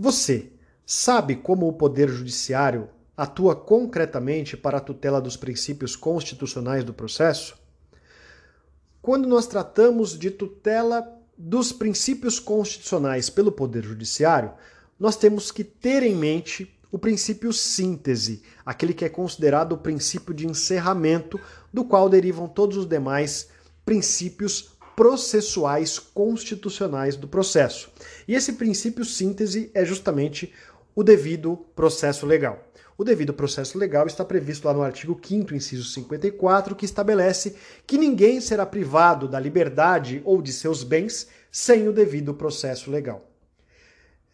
Você sabe como o Poder Judiciário atua concretamente para a tutela dos princípios constitucionais do processo? Quando nós tratamos de tutela dos princípios constitucionais pelo Poder Judiciário, nós temos que ter em mente o princípio síntese, aquele que é considerado o princípio de encerramento, do qual derivam todos os demais princípios processuais constitucionais do processo. E esse princípio síntese é justamente o devido processo legal. O devido processo legal está previsto lá no artigo 5 inciso 54, que estabelece que ninguém será privado da liberdade ou de seus bens sem o devido processo legal.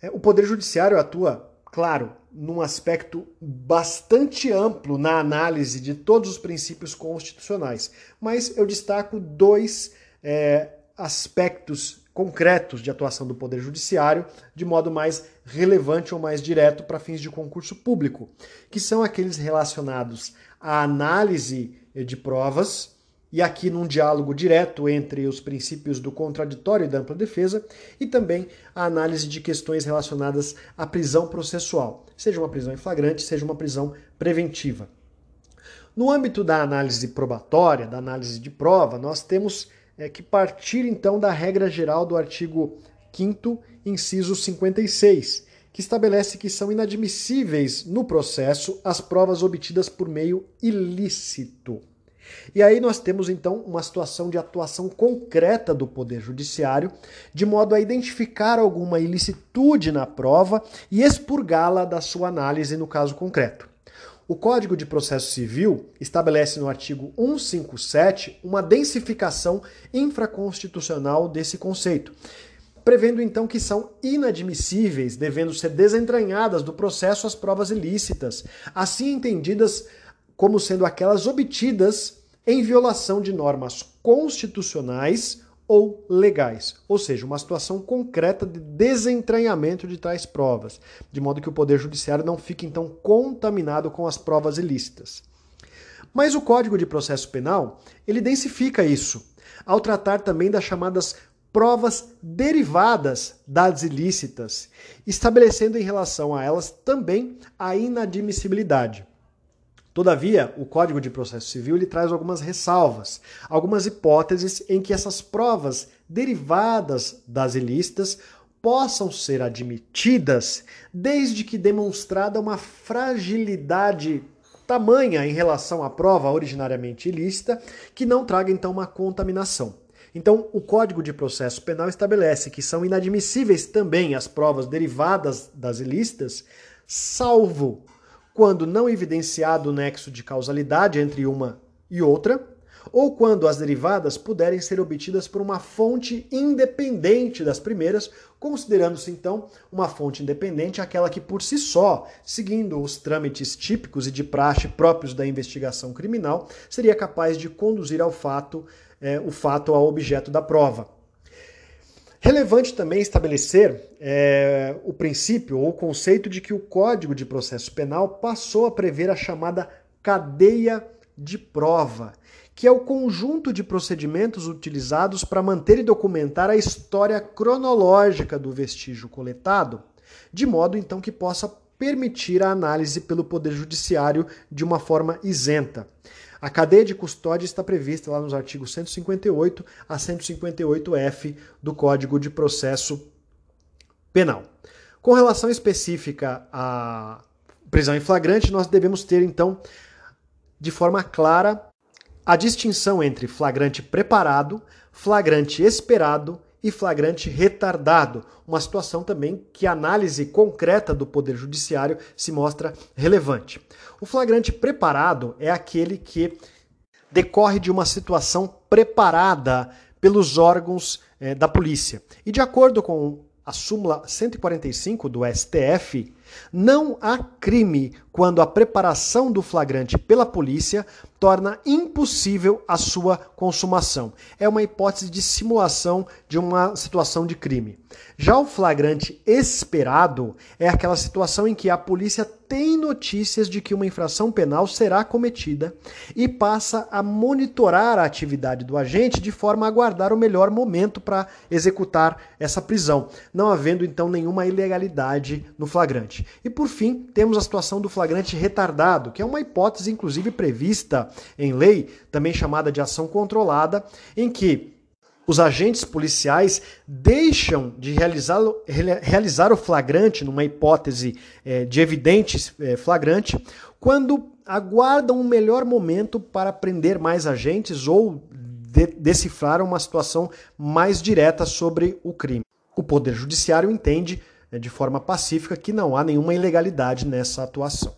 É, o Poder Judiciário atua, claro, num aspecto bastante amplo na análise de todos os princípios constitucionais, mas eu destaco dois é, aspectos concretos de atuação do Poder Judiciário de modo mais relevante ou mais direto para fins de concurso público, que são aqueles relacionados à análise de provas, e aqui num diálogo direto entre os princípios do contraditório e da ampla defesa, e também a análise de questões relacionadas à prisão processual, seja uma prisão em flagrante, seja uma prisão preventiva. No âmbito da análise probatória, da análise de prova, nós temos é, que partir então da regra geral do artigo 5 inciso 56, que estabelece que são inadmissíveis no processo as provas obtidas por meio ilícito. E aí nós temos então uma situação de atuação concreta do Poder Judiciário, de modo a identificar alguma ilicitude na prova e expurgá-la da sua análise no caso concreto. O Código de Processo Civil estabelece no artigo 157 uma densificação infraconstitucional desse conceito, prevendo então que são inadmissíveis, devendo ser desentranhadas do processo as provas ilícitas, assim entendidas como sendo aquelas obtidas em violação de normas constitucionais ou legais, ou seja, uma situação concreta de desentranhamento de tais provas, de modo que o Poder Judiciário não fique então contaminado com as provas ilícitas. Mas o Código de Processo Penal, ele densifica isso, ao tratar também das chamadas provas derivadas das ilícitas, estabelecendo em relação a elas também a inadmissibilidade. Todavia, o Código de Processo Civil ele traz algumas ressalvas, algumas hipóteses em que essas provas derivadas das ilícitas possam ser admitidas desde que demonstrada uma fragilidade tamanha em relação à prova originariamente ilícita que não traga então uma contaminação. Então, o Código de Processo Penal estabelece que são inadmissíveis também as provas derivadas das ilícitas, salvo quando não evidenciado o nexo de causalidade entre uma e outra, ou quando as derivadas puderem ser obtidas por uma fonte independente das primeiras, considerando-se então uma fonte independente aquela que por si só, seguindo os trâmites típicos e de praxe próprios da investigação criminal, seria capaz de conduzir ao fato, é, o fato ao objeto da prova. Relevante também estabelecer é, o princípio ou o conceito de que o Código de Processo Penal passou a prever a chamada cadeia de prova, que é o conjunto de procedimentos utilizados para manter e documentar a história cronológica do vestígio coletado, de modo então que possa permitir a análise pelo Poder Judiciário de uma forma isenta. A cadeia de custódia está prevista lá nos artigos 158 a 158F do Código de Processo Penal. Com relação específica à prisão em flagrante, nós devemos ter, então, de forma clara, a distinção entre flagrante preparado, flagrante esperado e flagrante retardado, uma situação também que a análise concreta do Poder Judiciário se mostra relevante. O flagrante preparado é aquele que decorre de uma situação preparada pelos órgãos eh, da polícia. E de acordo com a súmula 145 do STF, não há crime quando a preparação do flagrante pela polícia torna impossível a sua consumação. É uma hipótese de simulação de uma situação de crime. Já o flagrante esperado é aquela situação em que a polícia tem notícias de que uma infração penal será cometida e passa a monitorar a atividade do agente de forma a aguardar o melhor momento para executar essa prisão, não havendo então nenhuma ilegalidade no flagrante. E por fim, temos a situação do flagrante retardado, que é uma hipótese inclusive prevista em lei, também chamada de ação controlada, em que os agentes policiais deixam de realizar, realizar o flagrante, numa hipótese é, de evidente é, flagrante, quando aguardam um melhor momento para prender mais agentes ou de decifrar uma situação mais direta sobre o crime. O Poder Judiciário entende de forma pacífica que não há nenhuma ilegalidade nessa atuação.